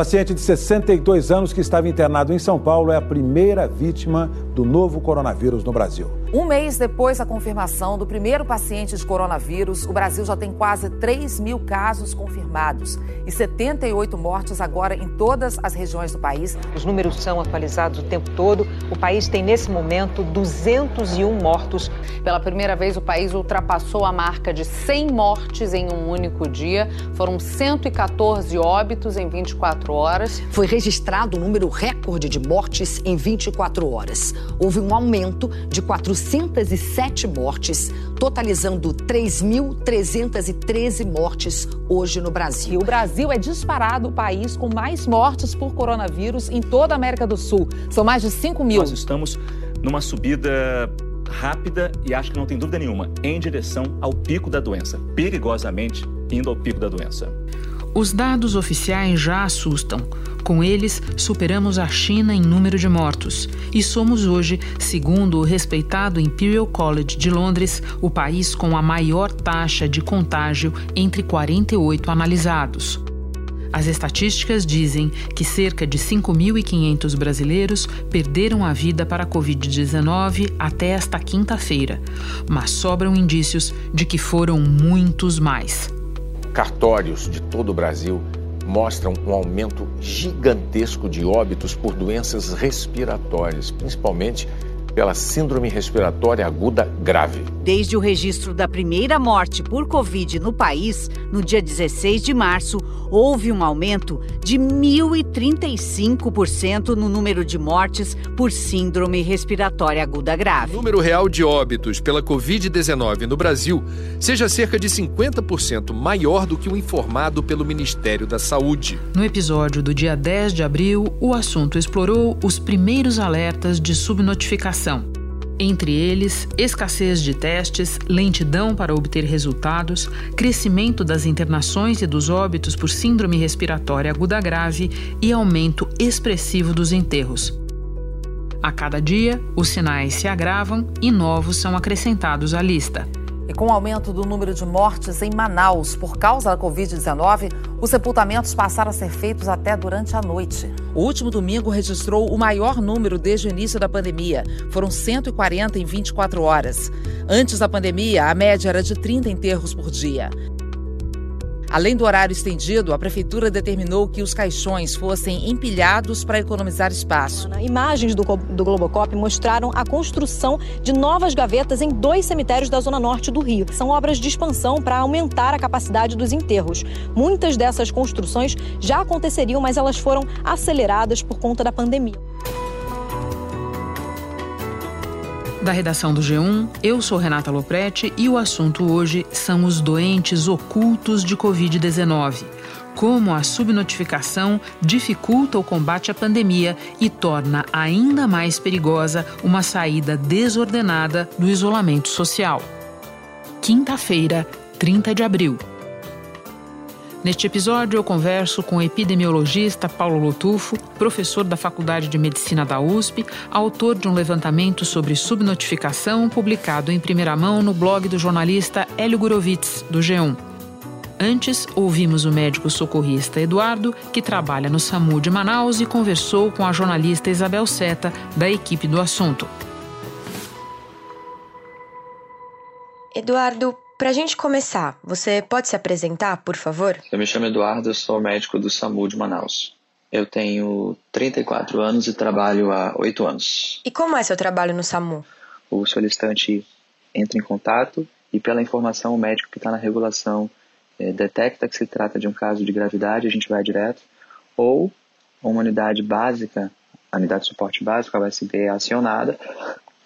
paciente de 62 anos que estava internado em São Paulo é a primeira vítima do novo coronavírus no Brasil. Um mês depois da confirmação do primeiro paciente de coronavírus, o Brasil já tem quase 3 mil casos confirmados e 78 mortes agora em todas as regiões do país. Os números são atualizados o tempo todo. O país tem, nesse momento, 201 mortos. Pela primeira vez, o país ultrapassou a marca de 100 mortes em um único dia. Foram 114 óbitos em 24 horas. Foi registrado um número recorde de mortes em 24 horas. Houve um aumento de 400 407 mortes, totalizando 3.313 mortes hoje no Brasil. E o Brasil é disparado o país com mais mortes por coronavírus em toda a América do Sul. São mais de 5 mil. Nós estamos numa subida rápida e acho que não tem dúvida nenhuma, em direção ao pico da doença, perigosamente indo ao pico da doença. Os dados oficiais já assustam. Com eles, superamos a China em número de mortos e somos hoje, segundo o respeitado Imperial College de Londres, o país com a maior taxa de contágio entre 48 analisados. As estatísticas dizem que cerca de 5.500 brasileiros perderam a vida para a Covid-19 até esta quinta-feira, mas sobram indícios de que foram muitos mais. Cartórios de todo o Brasil mostram um aumento gigantesco de óbitos por doenças respiratórias, principalmente pela síndrome respiratória aguda grave. Desde o registro da primeira morte por Covid no país, no dia 16 de março, houve um aumento de 1.035% no número de mortes por síndrome respiratória aguda grave. O número real de óbitos pela Covid-19 no Brasil seja cerca de 50% maior do que o informado pelo Ministério da Saúde. No episódio do dia 10 de abril, o assunto explorou os primeiros alertas de subnotificação entre eles, escassez de testes, lentidão para obter resultados, crescimento das internações e dos óbitos por síndrome respiratória aguda grave e aumento expressivo dos enterros. A cada dia, os sinais se agravam e novos são acrescentados à lista. E com o aumento do número de mortes em Manaus por causa da Covid-19, os sepultamentos passaram a ser feitos até durante a noite. O último domingo registrou o maior número desde o início da pandemia. Foram 140 em 24 horas. Antes da pandemia, a média era de 30 enterros por dia. Além do horário estendido, a prefeitura determinou que os caixões fossem empilhados para economizar espaço. Imagens do, do Globocop mostraram a construção de novas gavetas em dois cemitérios da zona norte do Rio. São obras de expansão para aumentar a capacidade dos enterros. Muitas dessas construções já aconteceriam, mas elas foram aceleradas por conta da pandemia. Da redação do G1, eu sou Renata Loprete e o assunto hoje são os doentes ocultos de Covid-19. Como a subnotificação dificulta o combate à pandemia e torna ainda mais perigosa uma saída desordenada do isolamento social. Quinta-feira, 30 de abril. Neste episódio, eu converso com o epidemiologista Paulo Lotufo, professor da Faculdade de Medicina da USP, autor de um levantamento sobre subnotificação publicado em primeira mão no blog do jornalista Hélio Gurovitz, do G1. Antes, ouvimos o médico socorrista Eduardo, que trabalha no SAMU de Manaus e conversou com a jornalista Isabel Seta, da equipe do assunto. Eduardo, para a gente começar, você pode se apresentar, por favor? Eu me chamo Eduardo, sou médico do SAMU de Manaus. Eu tenho 34 anos e trabalho há 8 anos. E como é seu trabalho no SAMU? O solicitante entra em contato e, pela informação, o médico que está na regulação é, detecta que se trata de um caso de gravidade, a gente vai direto. Ou uma unidade básica, a unidade de suporte básico, a USB, é acionada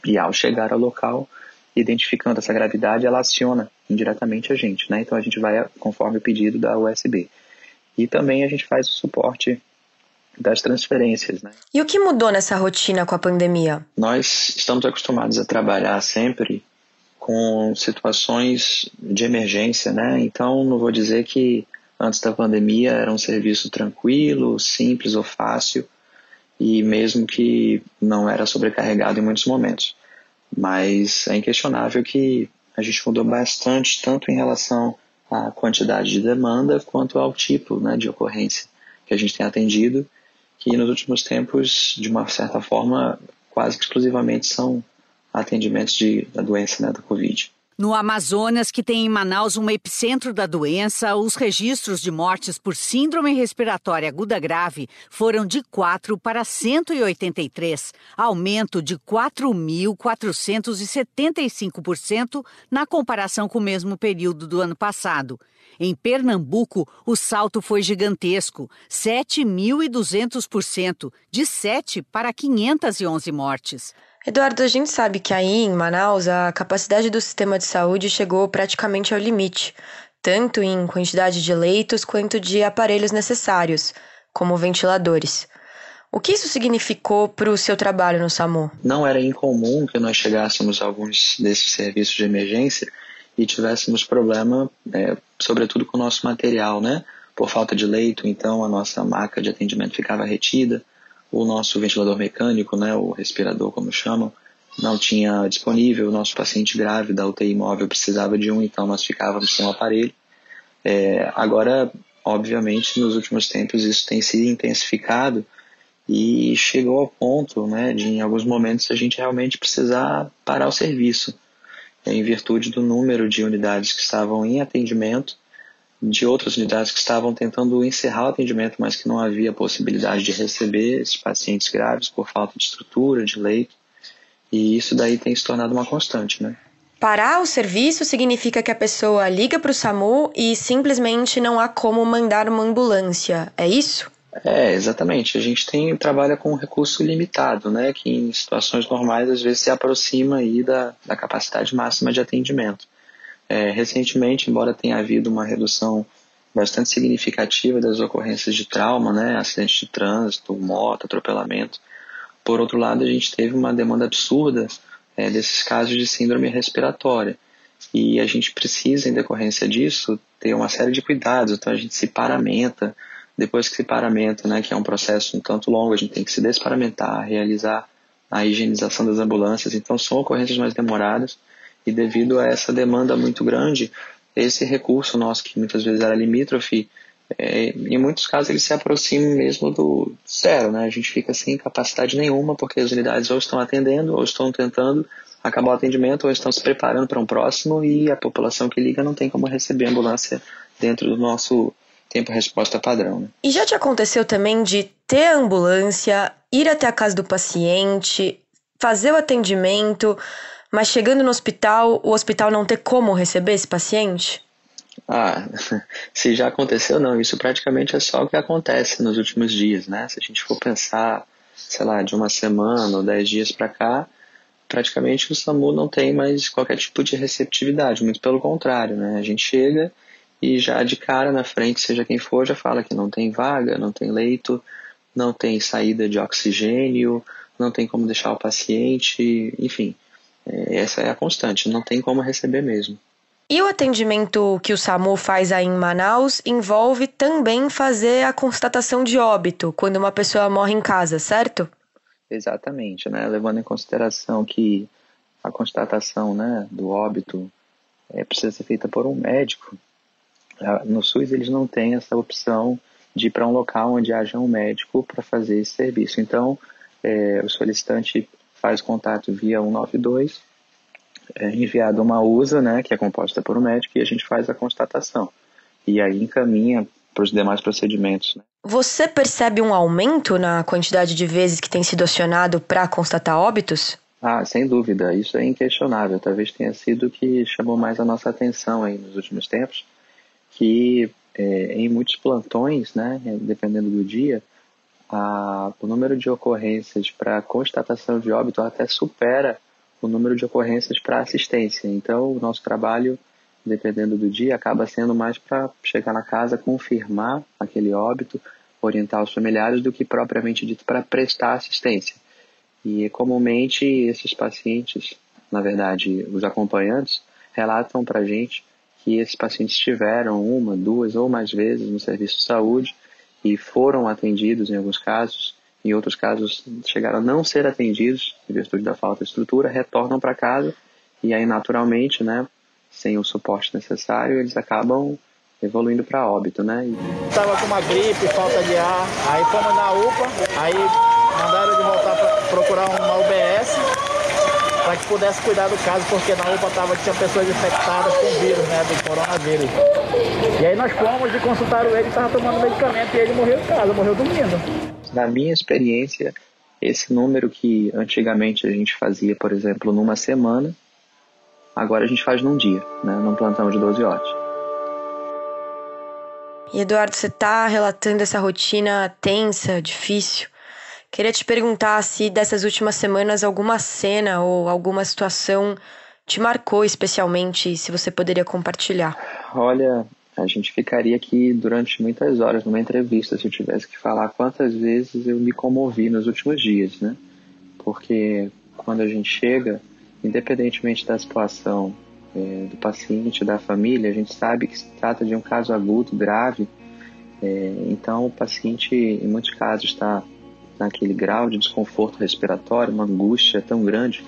e, ao chegar ao local, identificando essa gravidade, ela aciona indiretamente a gente, né? Então a gente vai conforme o pedido da USB. E também a gente faz o suporte das transferências, né? E o que mudou nessa rotina com a pandemia? Nós estamos acostumados a trabalhar sempre com situações de emergência, né? Então não vou dizer que antes da pandemia era um serviço tranquilo, simples ou fácil e mesmo que não era sobrecarregado em muitos momentos. Mas é inquestionável que a gente mudou bastante, tanto em relação à quantidade de demanda quanto ao tipo né, de ocorrência. que a gente tem atendido, que nos últimos tempos, de uma certa forma, quase exclusivamente são atendimentos de, da doença, né, da Covid. No Amazonas, que tem em Manaus um epicentro da doença, os registros de mortes por síndrome respiratória aguda grave foram de 4 para 183, aumento de 4.475% na comparação com o mesmo período do ano passado. Em Pernambuco, o salto foi gigantesco, 7.200%, de 7 para 511 mortes. Eduardo, a gente sabe que aí em Manaus a capacidade do sistema de saúde chegou praticamente ao limite, tanto em quantidade de leitos quanto de aparelhos necessários, como ventiladores. O que isso significou para o seu trabalho no SAMU? Não era incomum que nós chegássemos a alguns desses serviços de emergência e tivéssemos problema, é, sobretudo com o nosso material, né? Por falta de leito, então a nossa maca de atendimento ficava retida o nosso ventilador mecânico, né, o respirador como chamam, não tinha disponível, o nosso paciente grave da UTI móvel precisava de um, então nós ficávamos sem o aparelho. É, agora, obviamente, nos últimos tempos isso tem sido intensificado e chegou ao ponto né, de, em alguns momentos, a gente realmente precisar parar o serviço, em virtude do número de unidades que estavam em atendimento de outras unidades que estavam tentando encerrar o atendimento, mas que não havia possibilidade de receber esses pacientes graves por falta de estrutura, de leito. E isso daí tem se tornado uma constante, né? Parar o serviço significa que a pessoa liga para o SAMU e simplesmente não há como mandar uma ambulância, é isso? É, exatamente. A gente tem trabalha com um recurso limitado, né, que em situações normais às vezes se aproxima aí da, da capacidade máxima de atendimento. É, recentemente, embora tenha havido uma redução bastante significativa das ocorrências de trauma, né, acidentes de trânsito, moto, atropelamento, por outro lado, a gente teve uma demanda absurda é, desses casos de síndrome respiratória. E a gente precisa, em decorrência disso, ter uma série de cuidados. Então, a gente se paramenta. Depois que se paramenta, né, que é um processo um tanto longo, a gente tem que se desparamentar, realizar a higienização das ambulâncias. Então, são ocorrências mais demoradas e devido a essa demanda muito grande, esse recurso nosso, que muitas vezes era limítrofe, é, em muitos casos ele se aproxima mesmo do zero, né? A gente fica sem capacidade nenhuma porque as unidades ou estão atendendo ou estão tentando acabar o atendimento ou estão se preparando para um próximo e a população que liga não tem como receber ambulância dentro do nosso tempo-resposta padrão. Né? E já te aconteceu também de ter ambulância, ir até a casa do paciente, fazer o atendimento, mas chegando no hospital, o hospital não ter como receber esse paciente? Ah, se já aconteceu, não. Isso praticamente é só o que acontece nos últimos dias, né? Se a gente for pensar, sei lá, de uma semana ou dez dias para cá, praticamente o SAMU não tem mais qualquer tipo de receptividade, muito pelo contrário, né? A gente chega e já de cara na frente, seja quem for, já fala que não tem vaga, não tem leito, não tem saída de oxigênio, não tem como deixar o paciente, enfim. É, essa é a constante, não tem como receber mesmo. E o atendimento que o SAMU faz aí em Manaus envolve também fazer a constatação de óbito quando uma pessoa morre em casa, certo? Exatamente, né? Levando em consideração que a constatação né, do óbito é, precisa ser feita por um médico. No SUS eles não têm essa opção de ir para um local onde haja um médico para fazer esse serviço. Então, é, o solicitante faz contato via 192, é enviado uma USA, né, que é composta por um médico, e a gente faz a constatação. E aí encaminha para os demais procedimentos. Né. Você percebe um aumento na quantidade de vezes que tem sido acionado para constatar óbitos? Ah, sem dúvida, isso é inquestionável. Talvez tenha sido o que chamou mais a nossa atenção aí nos últimos tempos, que é, em muitos plantões, né, dependendo do dia, a, o número de ocorrências para constatação de óbito até supera o número de ocorrências para assistência. Então, o nosso trabalho, dependendo do dia, acaba sendo mais para chegar na casa, confirmar aquele óbito, orientar os familiares, do que propriamente dito para prestar assistência. E comumente esses pacientes, na verdade, os acompanhantes, relatam para a gente que esses pacientes tiveram uma, duas ou mais vezes no serviço de saúde e foram atendidos em alguns casos, em outros casos chegaram a não ser atendidos em virtude da falta de estrutura, retornam para casa e aí naturalmente, né, sem o suporte necessário, eles acabam evoluindo para óbito, né? E... Tava com uma gripe, falta de ar, aí fomos na UPA, aí mandaram de voltar para procurar uma UBS para que pudesse cuidar do caso, porque na UPA tava, tinha pessoas infectadas com vírus, né, do coronavírus. E aí nós fomos e consultaram ele, estava tomando medicamento e ele morreu em casa, morreu dormindo. Na minha experiência, esse número que antigamente a gente fazia, por exemplo, numa semana, agora a gente faz num dia, né, num plantão de 12 horas. E Eduardo, você está relatando essa rotina tensa, difícil. Queria te perguntar se dessas últimas semanas alguma cena ou alguma situação te marcou especialmente, se você poderia compartilhar. Olha, a gente ficaria aqui durante muitas horas numa entrevista se eu tivesse que falar quantas vezes eu me comovi nos últimos dias, né? Porque quando a gente chega, independentemente da situação é, do paciente, da família, a gente sabe que se trata de um caso agudo, grave. É, então, o paciente, em muitos casos, está naquele grau de desconforto respiratório, uma angústia tão grande.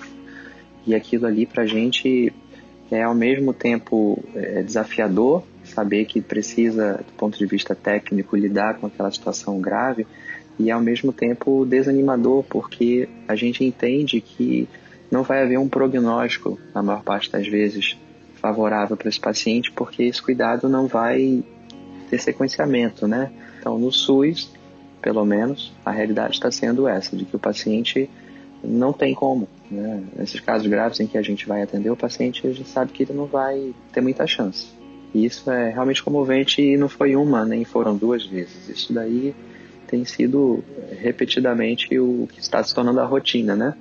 E aquilo ali, para a gente, é ao mesmo tempo é, desafiador, saber que precisa, do ponto de vista técnico, lidar com aquela situação grave, e ao mesmo tempo desanimador, porque a gente entende que não vai haver um prognóstico, na maior parte das vezes, favorável para esse paciente, porque esse cuidado não vai ter sequenciamento, né? Então, no SUS, pelo menos, a realidade está sendo essa, de que o paciente não tem como. Né? Nesses casos graves em que a gente vai atender o paciente, a gente sabe que ele não vai ter muita chance. E isso é realmente comovente e não foi uma, nem foram duas vezes. Isso daí tem sido repetidamente o que está se tornando a rotina, né?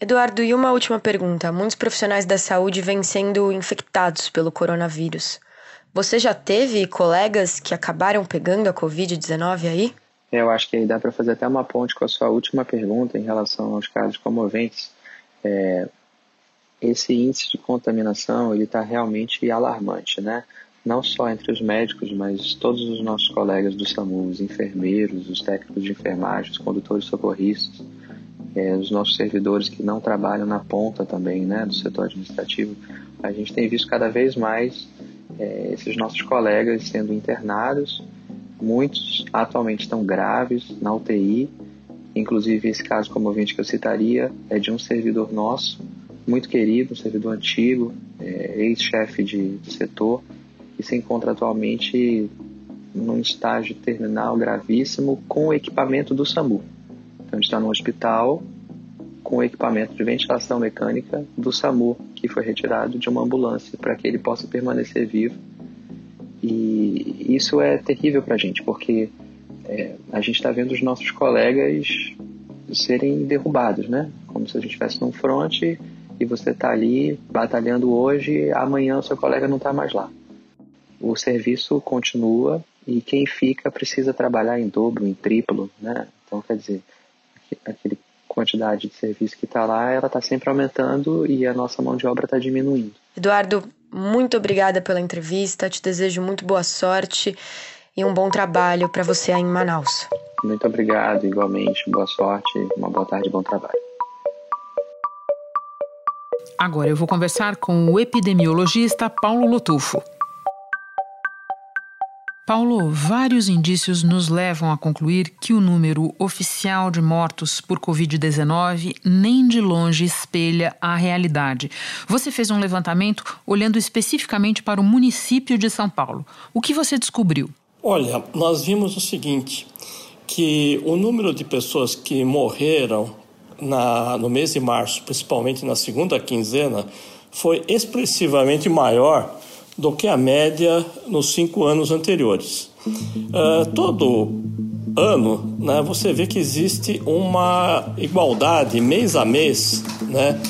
Eduardo, e uma última pergunta. Muitos profissionais da saúde vêm sendo infectados pelo coronavírus. Você já teve colegas que acabaram pegando a Covid-19 aí? Eu acho que aí dá para fazer até uma ponte com a sua última pergunta em relação aos casos comoventes. É, esse índice de contaminação ele está realmente alarmante, né? Não só entre os médicos, mas todos os nossos colegas do SAMU, os enfermeiros, os técnicos de enfermagem, os condutores socorristas, é, os nossos servidores que não trabalham na ponta também, né, do setor administrativo, a gente tem visto cada vez mais é, esses nossos colegas sendo internados, muitos atualmente estão graves na UTI, inclusive esse caso comovente que eu citaria é de um servidor nosso, muito querido, um servidor antigo, é, ex-chefe de, de setor, que se encontra atualmente num estágio terminal gravíssimo com o equipamento do SAMU. Então, a gente está no hospital com o equipamento de ventilação mecânica do SAMU, que foi retirado de uma ambulância para que ele possa permanecer vivo. E isso é terrível para a gente, porque é, a gente está vendo os nossos colegas serem derrubados, né? Como se a gente estivesse num fronte e você está ali batalhando hoje, amanhã o seu colega não está mais lá. O serviço continua e quem fica precisa trabalhar em dobro, em triplo, né? Então, quer dizer, aquele quantidade de serviço que está lá, ela está sempre aumentando e a nossa mão de obra está diminuindo. Eduardo, muito obrigada pela entrevista. Te desejo muito boa sorte e um bom trabalho para você aí em Manaus. Muito obrigado, igualmente. Boa sorte, uma boa tarde, bom trabalho. Agora eu vou conversar com o epidemiologista Paulo Lotufo. Paulo, vários indícios nos levam a concluir que o número oficial de mortos por Covid-19 nem de longe espelha a realidade. Você fez um levantamento olhando especificamente para o município de São Paulo. O que você descobriu? Olha, nós vimos o seguinte: que o número de pessoas que morreram na, no mês de março, principalmente na segunda quinzena, foi expressivamente maior do que a média nos cinco anos anteriores. Uh, todo ano, né, você vê que existe uma igualdade mês a mês, né,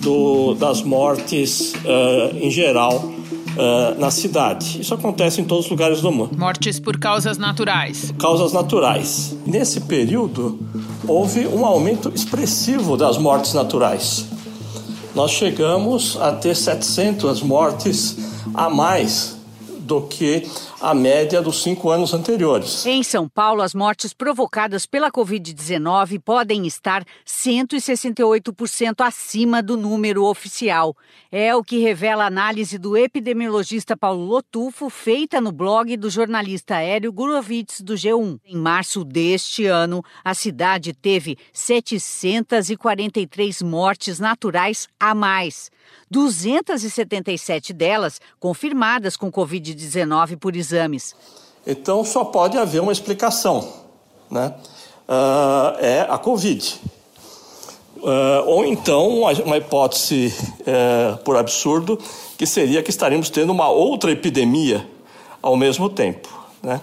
do, das mortes uh, em geral uh, na cidade. Isso acontece em todos os lugares do mundo. Mortes por causas naturais. Causas naturais. Nesse período, houve um aumento expressivo das mortes naturais. Nós chegamos a ter 700 mortes a mais do que a média dos cinco anos anteriores. Em São Paulo, as mortes provocadas pela Covid-19 podem estar 168% acima do número oficial. É o que revela a análise do epidemiologista Paulo Lotufo, feita no blog do jornalista Hélio Gurovitz, do G1. Em março deste ano, a cidade teve 743 mortes naturais a mais. 277 delas confirmadas com Covid-19 por exames. Então, só pode haver uma explicação, né? Uh, é a Covid. Uh, ou então uma hipótese uh, por absurdo que seria que estaríamos tendo uma outra epidemia ao mesmo tempo, né?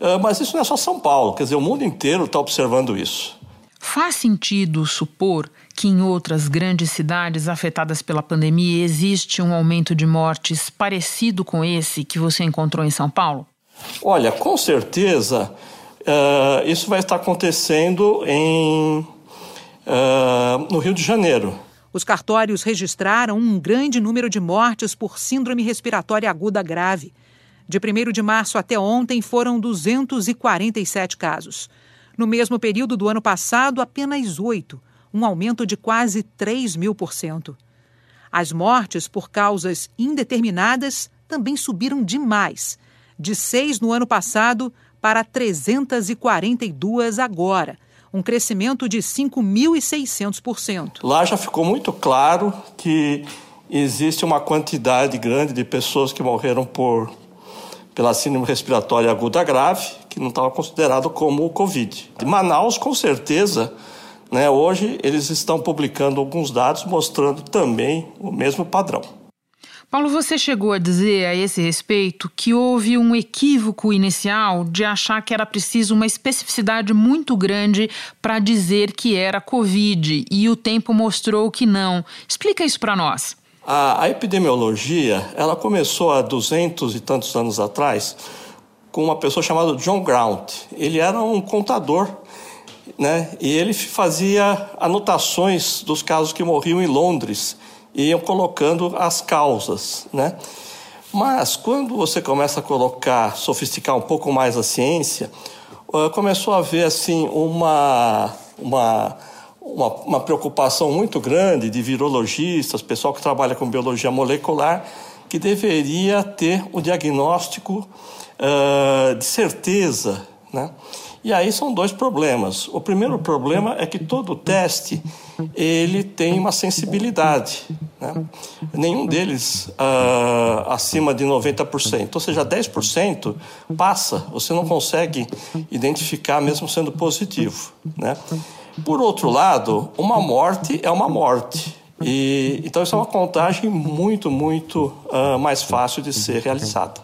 Uh, mas isso não é só São Paulo, quer dizer, o mundo inteiro está observando isso. Faz sentido supor que em outras grandes cidades afetadas pela pandemia existe um aumento de mortes parecido com esse que você encontrou em São Paulo? Olha, com certeza uh, isso vai estar acontecendo em, uh, no Rio de Janeiro. Os cartórios registraram um grande número de mortes por síndrome respiratória aguda grave. De 1 de março até ontem foram 247 casos. No mesmo período do ano passado, apenas oito um aumento de quase 3 mil por cento. As mortes por causas indeterminadas também subiram demais, de 6 no ano passado para 342 agora, um crescimento de 5.600%. Lá já ficou muito claro que existe uma quantidade grande de pessoas que morreram por pela síndrome respiratória aguda grave, que não estava considerado como o Covid. De Manaus, com certeza, né? Hoje, eles estão publicando alguns dados mostrando também o mesmo padrão. Paulo, você chegou a dizer a esse respeito que houve um equívoco inicial de achar que era preciso uma especificidade muito grande para dizer que era Covid e o tempo mostrou que não. Explica isso para nós. A, a, epidemiologia ela começou há duzentos e tantos anos atrás com uma pessoa chamada John Grant. Ele era um contador né? E ele fazia anotações dos casos que morriam em Londres e iam colocando as causas, né? Mas quando você começa a colocar, sofisticar um pouco mais a ciência, começou a haver assim uma, uma, uma, uma preocupação muito grande de virologistas, pessoal que trabalha com biologia molecular, que deveria ter o diagnóstico uh, de certeza, né? E aí são dois problemas. O primeiro problema é que todo teste ele tem uma sensibilidade. Né? Nenhum deles uh, acima de 90%. Ou seja, 10% passa, você não consegue identificar mesmo sendo positivo. Né? Por outro lado, uma morte é uma morte. E, então, isso é uma contagem muito, muito uh, mais fácil de ser realizada.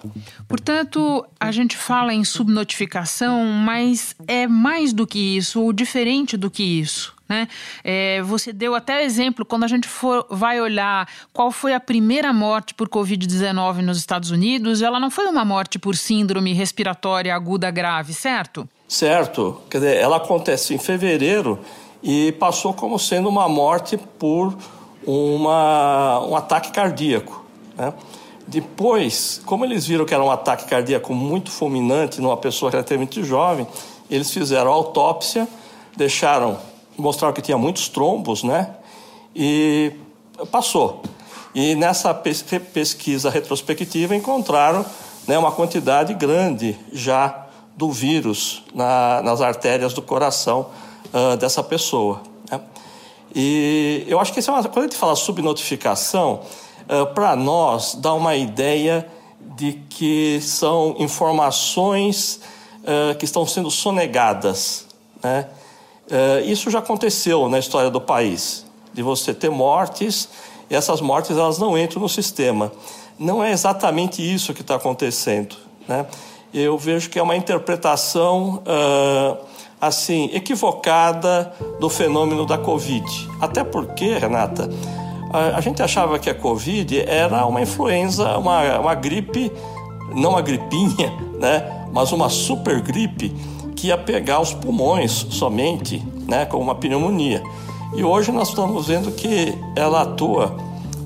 Portanto, a gente fala em subnotificação, mas é mais do que isso, ou diferente do que isso. Né? É, você deu até exemplo, quando a gente for, vai olhar qual foi a primeira morte por Covid-19 nos Estados Unidos, ela não foi uma morte por síndrome respiratória aguda grave, certo? Certo. Quer dizer, ela acontece em fevereiro e passou como sendo uma morte por uma, um ataque cardíaco. Né? Depois, como eles viram que era um ataque cardíaco muito fulminante numa pessoa relativamente jovem, eles fizeram autópsia, deixaram, mostraram que tinha muitos trombos, né? E passou. E nessa pesquisa retrospectiva encontraram né, uma quantidade grande já do vírus na, nas artérias do coração uh, dessa pessoa. E eu acho que isso é uma, quando a gente fala subnotificação, uh, para nós dá uma ideia de que são informações uh, que estão sendo sonegadas. Né? Uh, isso já aconteceu na história do país, de você ter mortes e essas mortes elas não entram no sistema. Não é exatamente isso que está acontecendo. Né? Eu vejo que é uma interpretação uh, assim equivocada do fenômeno da Covid. Até porque, Renata, a, a gente achava que a Covid era uma influenza, uma, uma gripe, não uma gripinha, né? mas uma super gripe que ia pegar os pulmões somente, né? como uma pneumonia. E hoje nós estamos vendo que ela atua,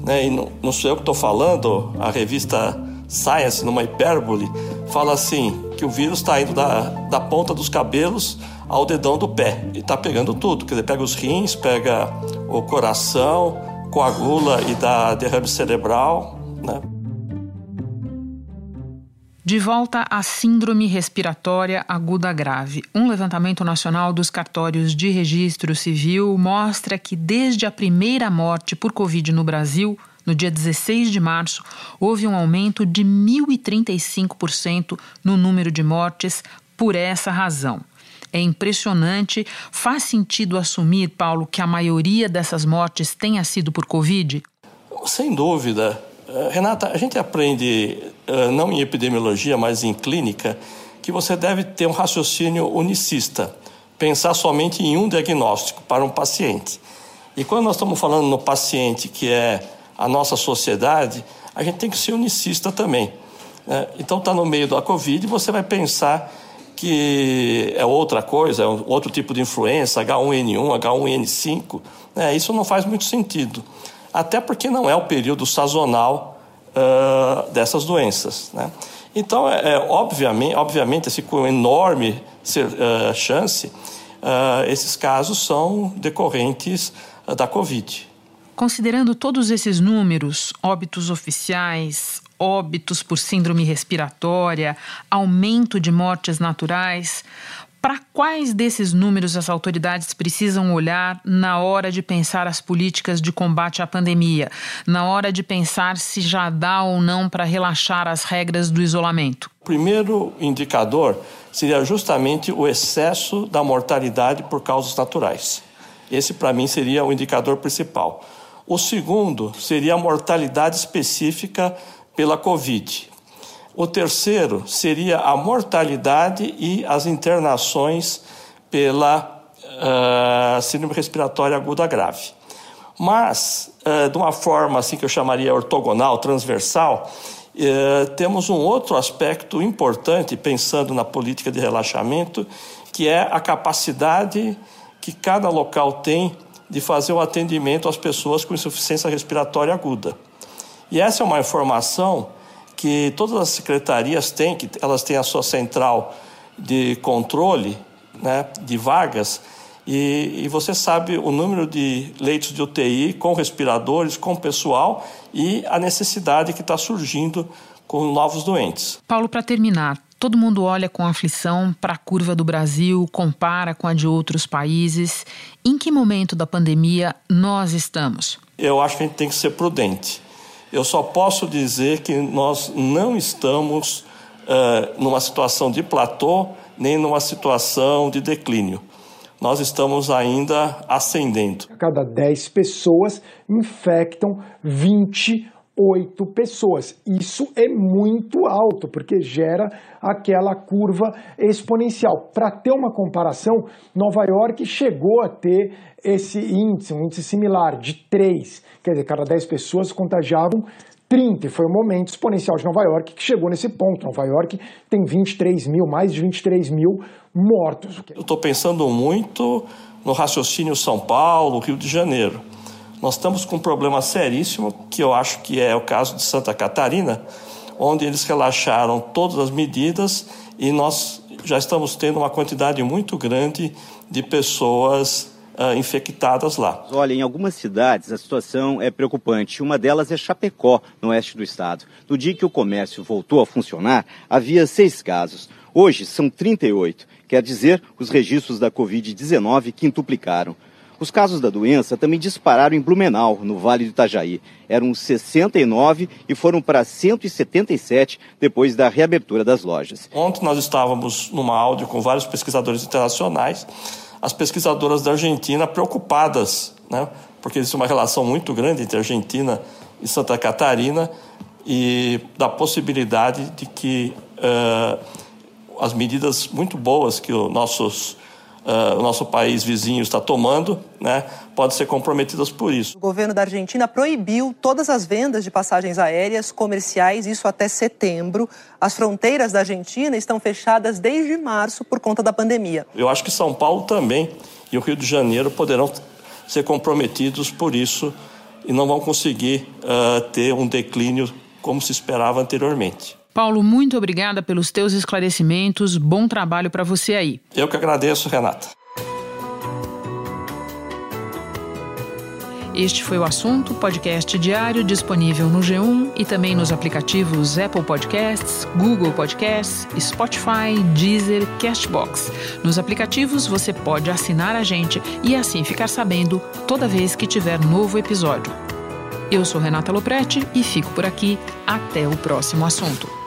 né? e não, não sou eu que estou falando, a revista Science, numa hipérbole, fala assim que o vírus está indo da, da ponta dos cabelos ao dedão do pé e está pegando tudo. Quer dizer, pega os rins, pega o coração, coagula e dá derrame cerebral, né? De volta à Síndrome Respiratória Aguda Grave. Um levantamento nacional dos cartórios de registro civil mostra que, desde a primeira morte por Covid no Brasil, no dia 16 de março, houve um aumento de 1.035% no número de mortes por essa razão. É impressionante. Faz sentido assumir, Paulo, que a maioria dessas mortes tenha sido por Covid? Sem dúvida. Eh, Renata, a gente aprende, eh, não em epidemiologia, mas em clínica, que você deve ter um raciocínio unicista, pensar somente em um diagnóstico para um paciente. E quando nós estamos falando no paciente que é a nossa sociedade, a gente tem que ser unicista também. Né? Então, está no meio da Covid, você vai pensar que é outra coisa, é outro tipo de influenza, H1N1, H1N5. Né? Isso não faz muito sentido até porque não é o período sazonal uh, dessas doenças. Né? Então, é, é, obviamente, obviamente, assim, com enorme uh, chance, uh, esses casos são decorrentes da Covid. Considerando todos esses números, óbitos oficiais, óbitos por síndrome respiratória, aumento de mortes naturais, para quais desses números as autoridades precisam olhar na hora de pensar as políticas de combate à pandemia, na hora de pensar se já dá ou não para relaxar as regras do isolamento? O primeiro indicador seria justamente o excesso da mortalidade por causas naturais. Esse, para mim, seria o indicador principal. O segundo seria a mortalidade específica pela Covid. O terceiro seria a mortalidade e as internações pela uh, síndrome respiratória aguda grave. Mas, uh, de uma forma assim que eu chamaria ortogonal, transversal, uh, temos um outro aspecto importante, pensando na política de relaxamento, que é a capacidade que cada local tem de fazer o atendimento às pessoas com insuficiência respiratória aguda. E essa é uma informação que todas as secretarias têm, que elas têm a sua central de controle né, de vagas, e, e, você sabe o número de leitos de UTI com respiradores, com pessoal e a necessidade que está surgindo com novos doentes. Paulo, para terminar, todo mundo olha com aflição para a curva do Brasil, compara com a de outros países. Em que momento da pandemia nós estamos? Eu acho que a gente tem que ser prudente. Eu só posso dizer que nós não estamos uh, numa situação de platô, nem numa situação de declínio. Nós estamos ainda ascendendo. A cada 10 pessoas infectam 28 pessoas. Isso é muito alto, porque gera aquela curva exponencial. Para ter uma comparação, Nova York chegou a ter esse índice, um índice similar, de 3. Quer dizer, cada 10 pessoas contagiavam 30, e foi o momento exponencial de Nova York que chegou nesse ponto. Nova York tem 23 mil, mais de 23 mil mortos. Eu estou pensando muito no raciocínio São Paulo, Rio de Janeiro. Nós estamos com um problema seríssimo, que eu acho que é o caso de Santa Catarina, onde eles relaxaram todas as medidas e nós já estamos tendo uma quantidade muito grande de pessoas uh, infectadas lá. Olha, em algumas cidades a situação é preocupante. Uma delas é Chapecó, no oeste do estado. No dia que o comércio voltou a funcionar, havia seis casos. Hoje são 38. Quer dizer, os registros da Covid-19 quintuplicaram. Os casos da doença também dispararam em Blumenau, no Vale do Itajaí. Eram 69 e foram para 177 depois da reabertura das lojas. Ontem nós estávamos numa áudio com vários pesquisadores internacionais, as pesquisadoras da Argentina preocupadas, né, porque existe uma relação muito grande entre Argentina e Santa Catarina e da possibilidade de que uh, as medidas muito boas que os nossos uh, o nosso país vizinho está tomando, né, pode ser comprometidas por isso. O governo da Argentina proibiu todas as vendas de passagens aéreas comerciais, isso até setembro. As fronteiras da Argentina estão fechadas desde março por conta da pandemia. Eu acho que São Paulo também e o Rio de Janeiro poderão ser comprometidos por isso e não vão conseguir uh, ter um declínio como se esperava anteriormente. Paulo, muito obrigada pelos teus esclarecimentos. Bom trabalho para você aí. Eu que agradeço, Renata. Este foi o assunto, podcast diário disponível no G1 e também nos aplicativos Apple Podcasts, Google Podcasts, Spotify, Deezer, Castbox. Nos aplicativos você pode assinar a gente e assim ficar sabendo toda vez que tiver novo episódio. Eu sou Renata Loprete e fico por aqui. Até o próximo assunto.